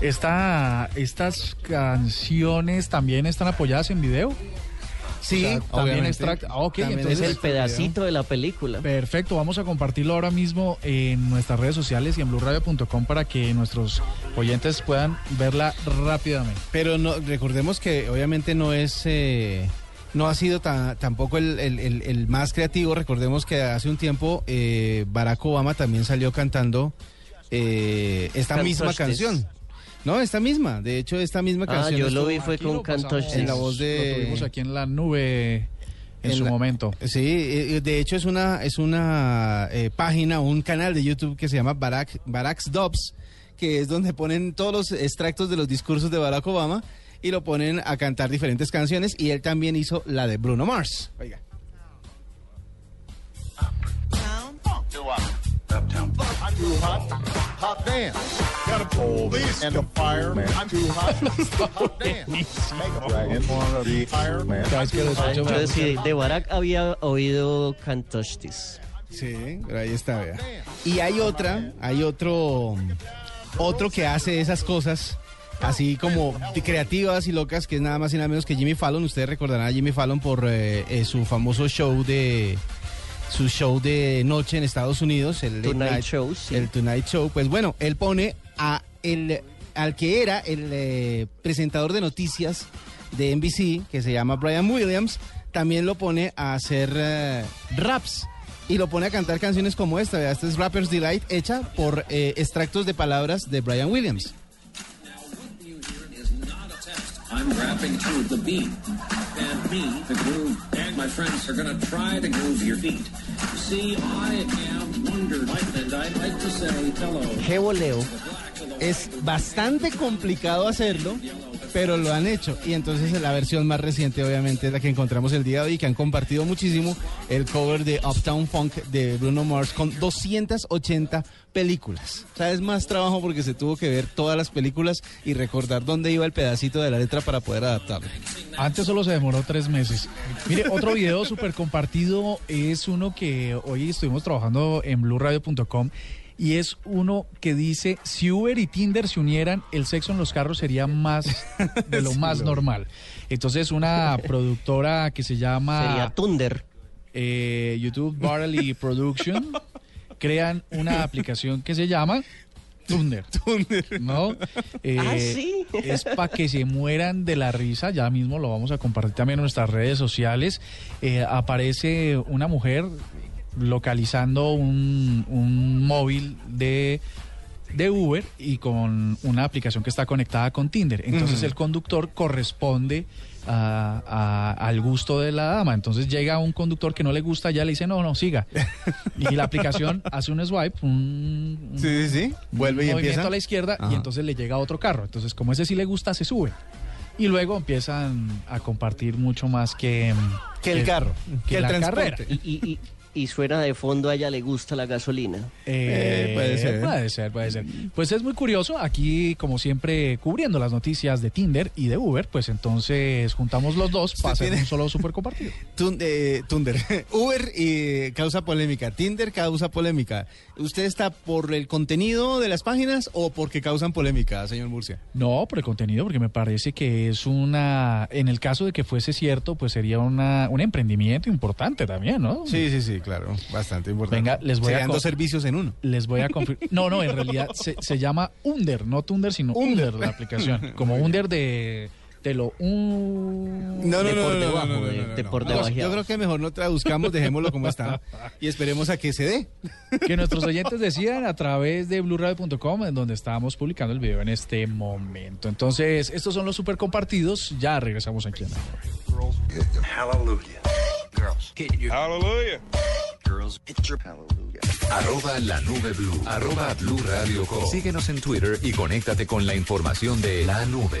Esta, estas canciones también están apoyadas en video. Sí, O sea, también extracto. Ah, ok, También entonces Es el pedacito de la película. Perfecto, vamos a compartirlo ahora mismo en nuestras redes sociales y en blueradio.com para que nuestros oyentes puedan verla rápidamente. Pero no, recordemos que obviamente no es, eh, no ha sido ta- tampoco el, el- el- el más creativo. Recordemos que hace un tiempo eh, Barack Obama también salió cantando eh, esta misma canción. No, esta misma. De hecho, esta misma Ah, canción. yo lo vi fue Aquí con lo Canto pasamos, en la voz de- Lo tuvimos aquí en la nube en, En su la- momento. Sí, eh, de hecho es una es una eh, página, un canal de YouTube que se llama Barack Barack's Dubs, que es donde ponen todos los extractos de los discursos de Barack Obama y lo ponen a cantar diferentes canciones y él también hizo la de Bruno Mars. Oiga. Uptown. I'm too hot. Hot damn. Gotta pull this and the fireman. I'm too hot. hot damn. A sí, de Barack había oído Can't Touch This. Sí, pero ahí está, vea. Y hay otra, hay otro otro que hace esas cosas así como de creativas y locas, que es nada más y nada menos que Jimmy Fallon. Ustedes recordarán a Jimmy Fallon por eh, eh, su famoso show de su show de noche en Estados Unidos, el Tonight Night- Show, sí. el Tonight Show. Pues bueno, él pone a el al que era el eh, presentador de noticias de NBC, que se llama Brian Williams, también lo pone a hacer eh, raps y lo pone a cantar canciones como esta. Vea, Esta es Rapper's Delight, hecha por eh, extractos de palabras de Brian Williams. I'm rapping to the beat. And me, the groove, and my friends are gonna try to groove your feet. See, I am Wonder and I'd like to say hello. Qué voleo. Es bastante complicado hacerlo, pero lo han hecho. Y entonces la versión más reciente, obviamente, es la que encontramos el día de hoy, que han compartido muchísimo el cover de Uptown Funk de Bruno Mars con 280 películas. O sea, es más trabajo porque se tuvo que ver todas las películas y recordar dónde iba el pedacito de la letra para poder adaptarlo. Antes solo se demoró tres meses. Mire, otro video súper compartido es uno que hoy estuvimos trabajando en blueradio.com y es uno que dice, si Uber y Tinder se unieran, el sexo en los carros sería más de lo más normal. Entonces una productora que se llama... Sería Thunder. eh, YouTube Barley Production crean una aplicación que se llama Thunder. ¿No? Eh, Ah, sí. Es para que se mueran de la risa. Ya mismo lo vamos a compartir también en nuestras redes sociales. Eh, aparece una mujer localizando un, un móvil de de Uber y con una aplicación que está conectada con Tinder. Entonces el conductor corresponde a- a- al gusto de la dama. Entonces llega un conductor que no le gusta, ya le dice, no, no, siga. Y la aplicación hace un swipe, un, un- Sí, sí, sí. Vuelve y movimiento empieza. a la izquierda Ajá. y entonces le llega otro carro. Entonces, como ese sí le gusta, se sube. Y luego empiezan a compartir mucho más que... Que el carro, que, que el la transporte. carrera. Y, y, y, y suena de fondo, a ella le gusta la gasolina. Eh, Eh, puede ser. Puede ser, puede ser. Pues es muy curioso. Aquí, como siempre, cubriendo las noticias de Tinder y de Uber, pues entonces juntamos los dos para hacer tiene- un solo super compartido. Tun- eh, Tunder. Uber y causa polémica. Tinder causa polémica. ¿Usted está por el contenido de las páginas o porque causan polémica, señor Murcia? No, por el contenido, porque me parece que es una. En el caso de que fuese cierto, pues sería una, un emprendimiento importante también, ¿no? Sí, sí, sí, claro. Bastante importante. Venga, les voy a Serían co- dos servicios en uno. Les voy a confirmar. No, no, en realidad se, se llama Under, no Tunder, sino Under, la aplicación. Como Under de. De lo. un- No, no, De no, por no, no, debajo, no, no, de- por Yo- debajeado. Yo creo que mejor no traduzcamos, dejémoslo como está y esperemos a que se dé. que nuestros oyentes decían a través de blueradio.com, en donde estábamos publicando el video en este momento. Entonces, estos son los super compartidos. Ya regresamos aquí a la Hallelujah. Girls, get your hallelujah. Girls, get your hallelujah. Arroba la nube blue. Arroba blue radio com. Síguenos en Twitter y conéctate con la información de la nube.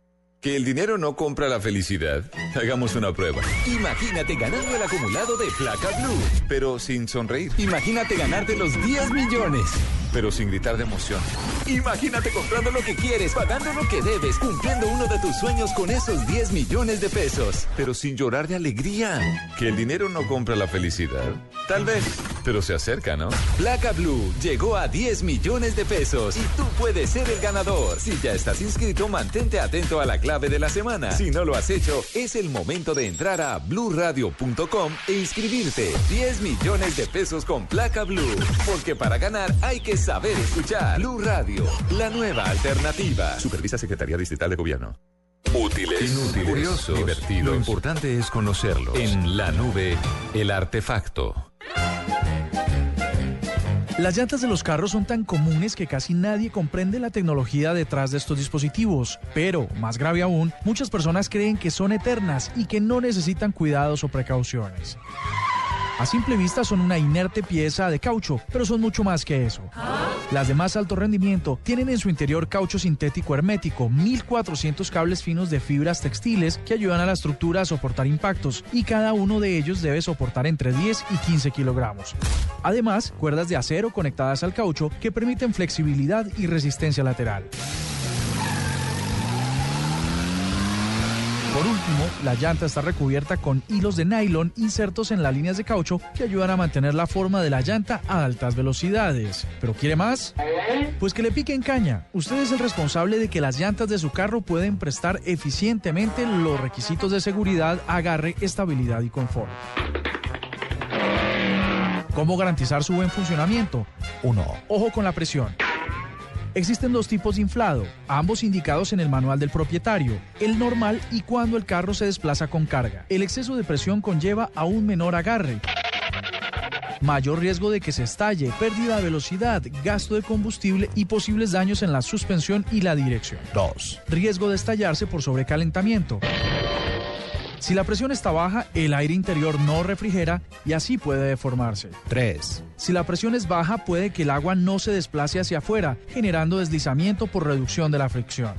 ¿Que el dinero no compra la felicidad? Hagamos una prueba. Imagínate ganando el acumulado de placa blue, pero sin sonreír. Imagínate ganarte los 10 millones, pero sin gritar de emoción. Imagínate comprando lo que quieres, pagando lo que debes, cumpliendo uno de tus sueños con esos 10 millones de pesos, pero sin llorar de alegría. ¿Que el dinero no compra la felicidad? Tal vez, pero se acerca, ¿no? Placa Blue llegó a 10 millones de pesos y tú puedes ser el ganador. Si ya estás inscrito, mantente atento a la clave de la semana. Si no lo has hecho, es el momento de entrar a bluradio.com e inscribirte. 10 millones de pesos con Placa Blue. Porque para ganar hay que saber escuchar. Blue Radio, la nueva alternativa. Supervisa Secretaría Distrital de Gobierno. Útiles, inútiles, curiosos, divertidos. Lo importante es conocerlos. En la nube, el artefacto. Las llantas de los carros son tan comunes que casi nadie comprende la tecnología detrás de estos dispositivos. Pero, más grave aún, muchas personas creen que son eternas y que no necesitan cuidados o precauciones. A simple vista son una inerte pieza de caucho, pero son mucho más que eso. Las de más alto rendimiento tienen en su interior caucho sintético hermético, 1400 cables finos de fibras textiles que ayudan a la estructura a soportar impactos y cada uno de ellos debe soportar entre 10 y 15 kilogramos. Además, cuerdas de acero conectadas al caucho que permiten flexibilidad y resistencia lateral. Por último, la llanta está recubierta con hilos de nylon insertos en las líneas de caucho que ayudan a mantener la forma de la llanta a altas velocidades. ¿Pero quiere más? Pues que le pique en caña. Usted es el responsable de que las llantas de su carro pueden prestar eficientemente los requisitos de seguridad, agarre, estabilidad y confort. ¿Cómo garantizar su buen funcionamiento? 1. Ojo con la presión. Existen dos tipos de inflado, ambos indicados en el manual del propietario, el normal y cuando el carro se desplaza con carga. El exceso de presión conlleva a un menor agarre, mayor riesgo de que se estalle, pérdida de velocidad, gasto de combustible y posibles daños en la suspensión y la dirección. 2. Riesgo de estallarse por sobrecalentamiento. Si la presión está baja, el aire interior no refrigera y así puede deformarse. 3. Si la presión es baja, puede que el agua no se desplace hacia afuera, generando deslizamiento por reducción de la fricción.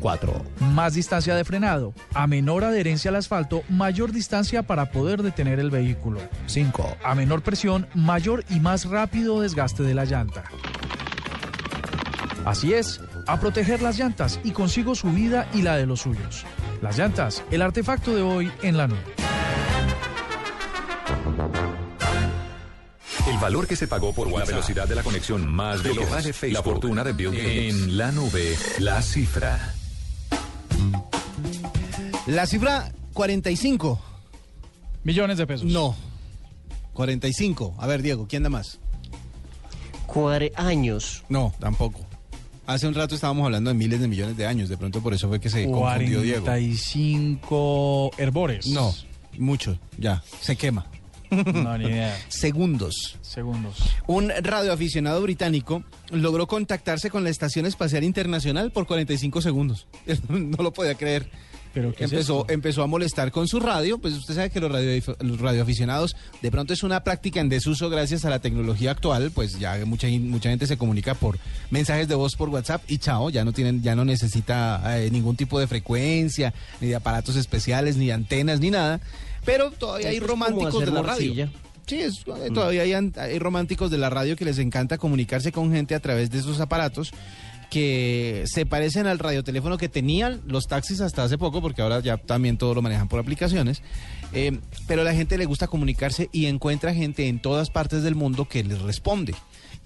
4. Más distancia de frenado. A menor adherencia al asfalto, mayor distancia para poder detener el vehículo. 5. A menor presión, mayor y más rápido desgaste de la llanta. Así es, a proteger las llantas y consigo su vida y la de los suyos. Las llantas, el artefacto de hoy en la nube. El valor que se pagó por la velocidad de la conexión más de lo que vale Facebook, la fortuna de Bill Gates. En la nube, la cifra. La cifra 45. Millones de pesos. No. 45. A ver, Diego, ¿quién da más? Cuare años. No, tampoco. Hace un rato estábamos hablando de miles de millones de años. De pronto por eso fue que se confundió Diego. 45 herbores. No, mucho. Ya, se quema. No, ni idea. Segundos. Segundos. Un radioaficionado británico logró contactarse con la Estación Espacial Internacional por 45 segundos. No lo podía creer. ¿Pero qué es empezó, empezó a molestar con su radio, pues usted sabe que los, radio, los radioaficionados de pronto es una práctica en desuso gracias a la tecnología actual, pues ya mucha, mucha gente se comunica por mensajes de voz por WhatsApp y chao, ya no tienen, ya no necesita eh, ningún tipo de frecuencia, ni de aparatos especiales, ni de antenas, ni nada, pero todavía hay románticos de la radio. Sí, es- eh, todavía hay, an- hay románticos de la radio que les encanta comunicarse con gente a través de esos aparatos que se parecen al radioteléfono que tenían los taxis hasta hace poco, porque ahora ya también todo lo manejan por aplicaciones. Eh, pero a la gente le gusta comunicarse y encuentra gente en todas partes del mundo que les responde.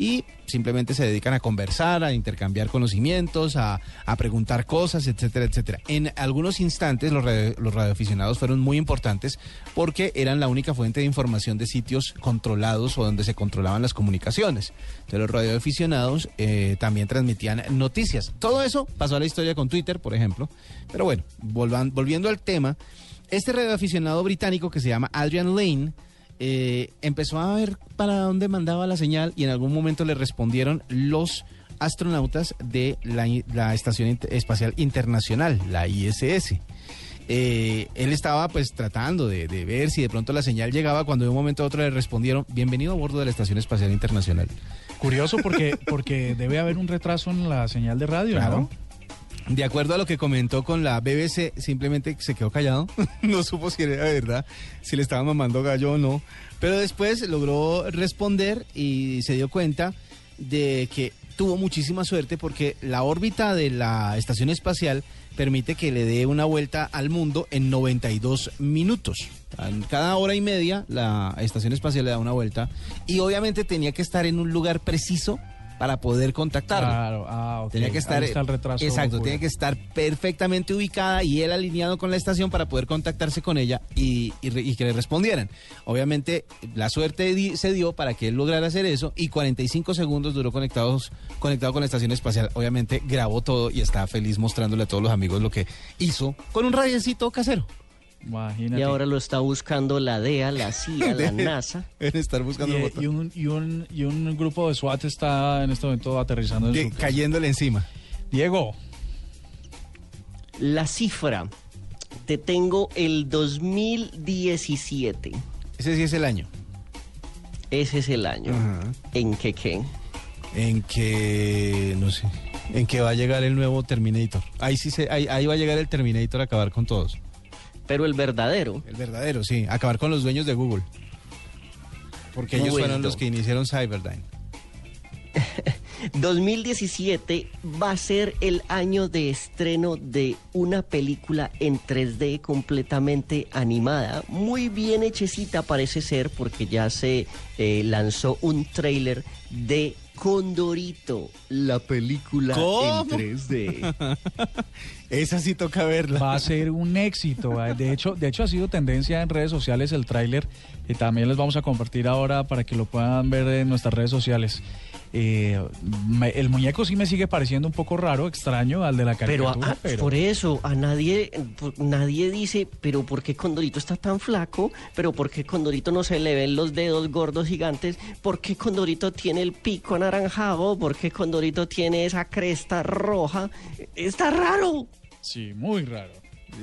Y simplemente se dedican a conversar, a intercambiar conocimientos, a, a preguntar cosas, etcétera, etcétera. En algunos instantes los, radio- los radioaficionados fueron muy importantes porque eran la única fuente de información de sitios controlados o donde se controlaban las comunicaciones. Entonces los radioaficionados eh, también transmitían noticias. Todo eso pasó a la historia con Twitter, por ejemplo. Pero bueno, volvan- volviendo al tema, este radioaficionado británico que se llama Adrian Lane eh, empezó a ver para dónde mandaba la señal y en algún momento le respondieron los astronautas de la, Estación Espacial Internacional, la ISS. Eh, él estaba pues tratando de, de ver si de pronto la señal llegaba cuando de un momento a otro le respondieron bienvenido a bordo de la Estación Espacial Internacional. Curioso porque, porque debe haber un retraso en la señal de radio, Claro. ¿no? De acuerdo a lo que comentó con la BBC, simplemente se quedó callado. no supo si era verdad, si le estaban mamando gallo o no. Pero después logró responder y se dio cuenta de que tuvo muchísima suerte porque la órbita de la estación espacial permite que le dé una vuelta al mundo en 92 minutos. Cada hora y media la estación espacial le da una vuelta y obviamente tenía que estar en un lugar preciso para poder contactarlo. Claro, ah, ok. Tenía que estar. Ahí está el retraso. Exacto, tiene que estar perfectamente ubicada y él alineado con la estación para poder contactarse con ella y, y re- y que le respondieran. Obviamente, la suerte di- se dio para que él lograra hacer eso y 45 segundos duró conectados, conectado con la estación espacial. Obviamente, grabó todo y está feliz mostrándole a todos los amigos lo que hizo con un radiecito casero. Imagínate. Y ahora lo está buscando la DEA, la CIA, la NASA. Deben estar buscando Y, el botón. y un, y, un, y un grupo de SWAT está en este momento aterrizando en Que- su... cayéndole encima. Diego, La cifra. Te tengo el 2017. Ese sí es el año. Ese es el año. Ajá. ¿En qué qué? En que, no sé, en que va a llegar el nuevo Terminator. Ahí sí se, ahí, ahí va a llegar el Terminator a acabar con todos. Pero el verdadero. El verdadero, sí, acabar con los dueños de Google. Porque ellos Bueno. fueron los que iniciaron Cyberdyne. 2017 va a ser el año de estreno de una película en 3D completamente animada, muy bien hechecita parece ser porque ya se eh, lanzó un tráiler de Condorito, la película ¿Cómo? en 3D. Esa sí toca verla. va a ser un éxito. ¿va? De hecho, de hecho ha sido tendencia en redes sociales el tráiler y también les vamos a compartir ahora para que lo puedan ver en nuestras redes sociales. Eh, me- el muñeco sí me sigue pareciendo un poco raro, extraño al de la Pero, caricatura, a- a- pero, por eso a nadie por- nadie dice, pero ¿por qué Condorito está tan flaco? ¿Pero por qué Condorito no se le ven los dedos gordos gigantes? ¿Por qué Condorito tiene el pico anaranjado? ¿Por qué Condorito tiene esa cresta roja? Está raro. sí, muy raro.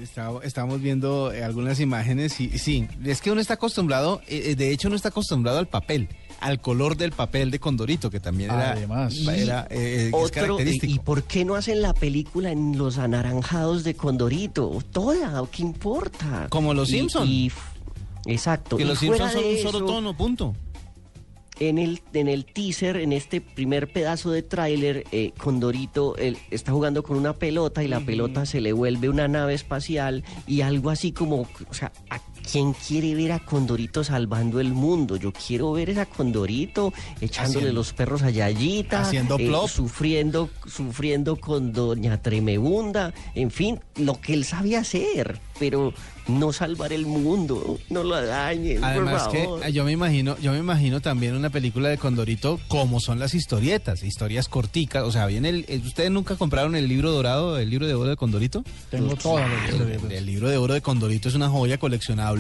Está- Estábamos viendo eh, algunas imágenes y y sí, es que uno está acostumbrado, eh, eh, de hecho uno está acostumbrado al papel, al color del papel de Condorito, que también era, Además. era, eh, es Otro, ¿y, característico. y por qué no hacen la película en los anaranjados de Condorito? Toda, ¿qué importa? Como los Y- Simpson. y- exacto. que y los Simpsons son un solo tono, punto. en el, en el teaser, en este primer pedazo de tráiler, eh, Condorito él está jugando con una pelota y la pelota se le vuelve una nave espacial y algo así como, o sea, ¿a quién quiere ver a Condorito salvando el mundo? Yo quiero ver esa Condorito echándole Haciendo- los perros a Yayita, Haciendo plop. sufriendo, sufriendo con Doña Tremebunda, en fin, lo que él sabe hacer, pero no salvar el mundo, no lo dañen, Además por que favor. eh, yo me imagino, yo me imagino también una película de Condorito como son las historietas, historias corticas, o sea, bien el, eh, ustedes nunca compraron el libro dorado, el libro de oro de Condorito? Tengo todas las el, el libro de oro de Condorito es una joya coleccionable.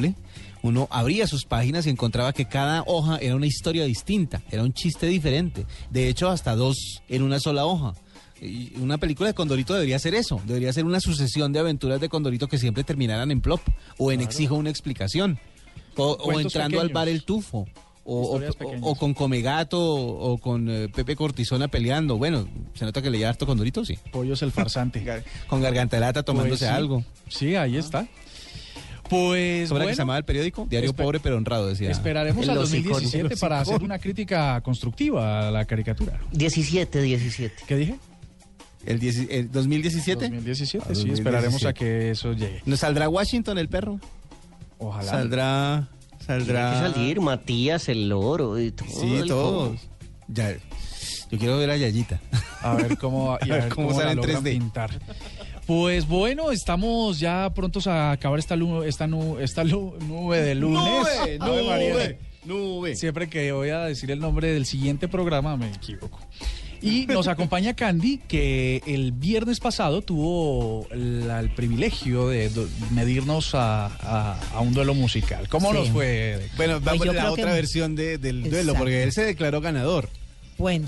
Uno abría sus páginas y encontraba que cada hoja era una historia distinta, era un chiste diferente. De hecho, hasta dos en una sola hoja. Y una película de Condorito debería ser eso, debería ser una sucesión de aventuras de Condorito que siempre terminaran en plop o en exijo una explicación. O, entrando al bar El Tufo. O, o- Historias o- o con Comegato o con eh, Pepe Cortisona peleando. Bueno, se nota que le lleva harto Condorito, sí. Pollos el farsante. Con Garganta de Lata tomándose Pues sí. algo. Sí, ahí está. Pues ¿Cómo era que bueno, se llamaba el periódico? Diario Pobre pero honrado, decía. esperaremos El al hocicón. 2017 El para hacer una crítica constructiva a la caricatura. 17, 17. ¿Qué dije? ¿El, dieci- el 2017? 2017, Ah, sí, esperaremos 2017. a que eso llegue. ¿No saldrá Washington el perro? Ojalá. Saldrá. Saldrá. Tiene que salir Matías, el loro y todo. Sí, el todos. Ya. Yo quiero ver a Yayita. A ver cómo, y a A ver cómo cómo sale la en logran 3D. pintar. Pues bueno, estamos ya prontos a acabar esta, lu- esta, nu- esta lu- nube de lunes. Nube, Ave María. nube, nube. Siempre que voy a decir el nombre del siguiente programa me equivoco. Y nos acompaña Candy, que el viernes pasado tuvo la- el privilegio de do- medirnos a, a- a un duelo musical. ¿Cómo Sí. nos fue? Bueno, Pues vamos yo a la otra que- versión de- del duelo, porque él se declaró ganador. Bueno,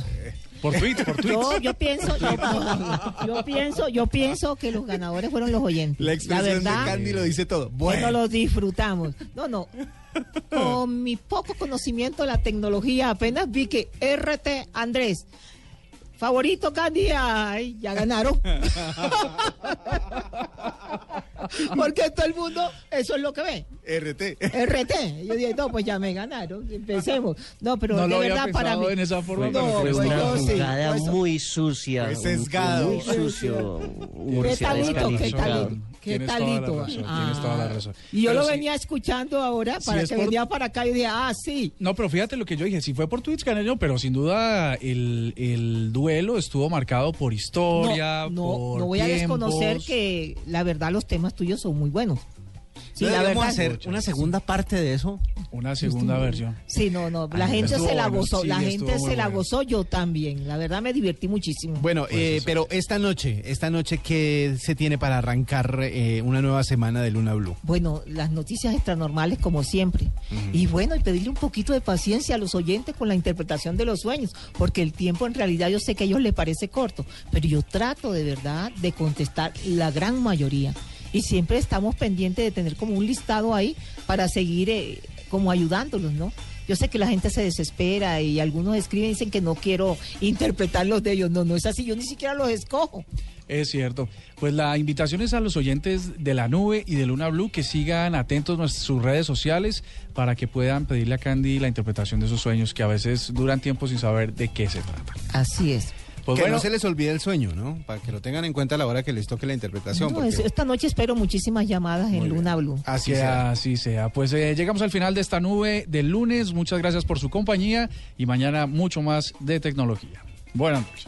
Por tweets, por tweets. yo, yo pienso, yo, yo pienso, yo pienso que los ganadores fueron los oyentes. La expresión verdad, de Candy lo dice todo. Bueno, Bueno, lo disfrutamos. No, no. Con mi poco conocimiento de la tecnología, apenas vi que RT Andrés, favorito Candy, ay, ya ganaron. Porque todo el mundo, eso es lo que ve. RT. RT. Yo dije, no, pues ya me ganaron. Empecemos. No, pero No de lo había verdad para pensado mí. en esa forma, No, pero pues fue Una yo sí. jugada pues, muy sucia. Un- sesgado. Muy sucio. ¿Qué Murcia talito? ¿Qué talito? ¿Qué Tienes toda la talito? razón, tienes toda la razón. Y yo Pero lo venía escuchando ahora Si para es que por- venía para acá y dije, ah, sí. No, pero fíjate lo que yo dije, si fue por tweets gané yo, pero sin duda el, el duelo estuvo marcado por historia, no, no, por no voy a desconocer que la verdad los temas tuyos son muy buenos. Sí, ¿No la verdad. hacer una segunda parte de eso? Una segunda versión. Sí, no, no, la Ah, gente estuvo se la bueno, gozó, sí, la gente se la bueno. gozó, yo también. La verdad me divertí muchísimo. Bueno, eh, pero esta noche, esta noche, ¿qué se tiene para arrancar eh, una nueva semana de Luna Blue? Bueno, las noticias extranormales como siempre. Y bueno, y pedirle un poquito de paciencia a los oyentes con la interpretación de los sueños, porque el tiempo en realidad yo sé que a ellos les parece corto, pero yo trato de verdad de contestar la gran mayoría. Y siempre estamos pendientes de tener como un listado ahí para seguir eh, como ayudándolos, ¿no? Yo sé que la gente se desespera y algunos escriben y dicen que no quiero interpretar los de ellos. No, no es así, yo ni siquiera los escojo. Es cierto. Pues la invitación es a los oyentes de la nube y de Luna Blue que sigan atentos a sus redes sociales para que puedan pedirle a Candy la interpretación de sus sueños que a veces duran tiempo sin saber de qué se trata. Así es. Pues que bueno, no se les olvide el sueño, ¿no? Para que lo tengan en cuenta a la hora que les toque la interpretación. No, porque- es- esta noche espero muchísimas llamadas en Luna Blue. Así que sea. así sea. Pues eh, llegamos al final de esta nube del lunes. Muchas gracias por su compañía y mañana mucho más de tecnología. Buenas noches.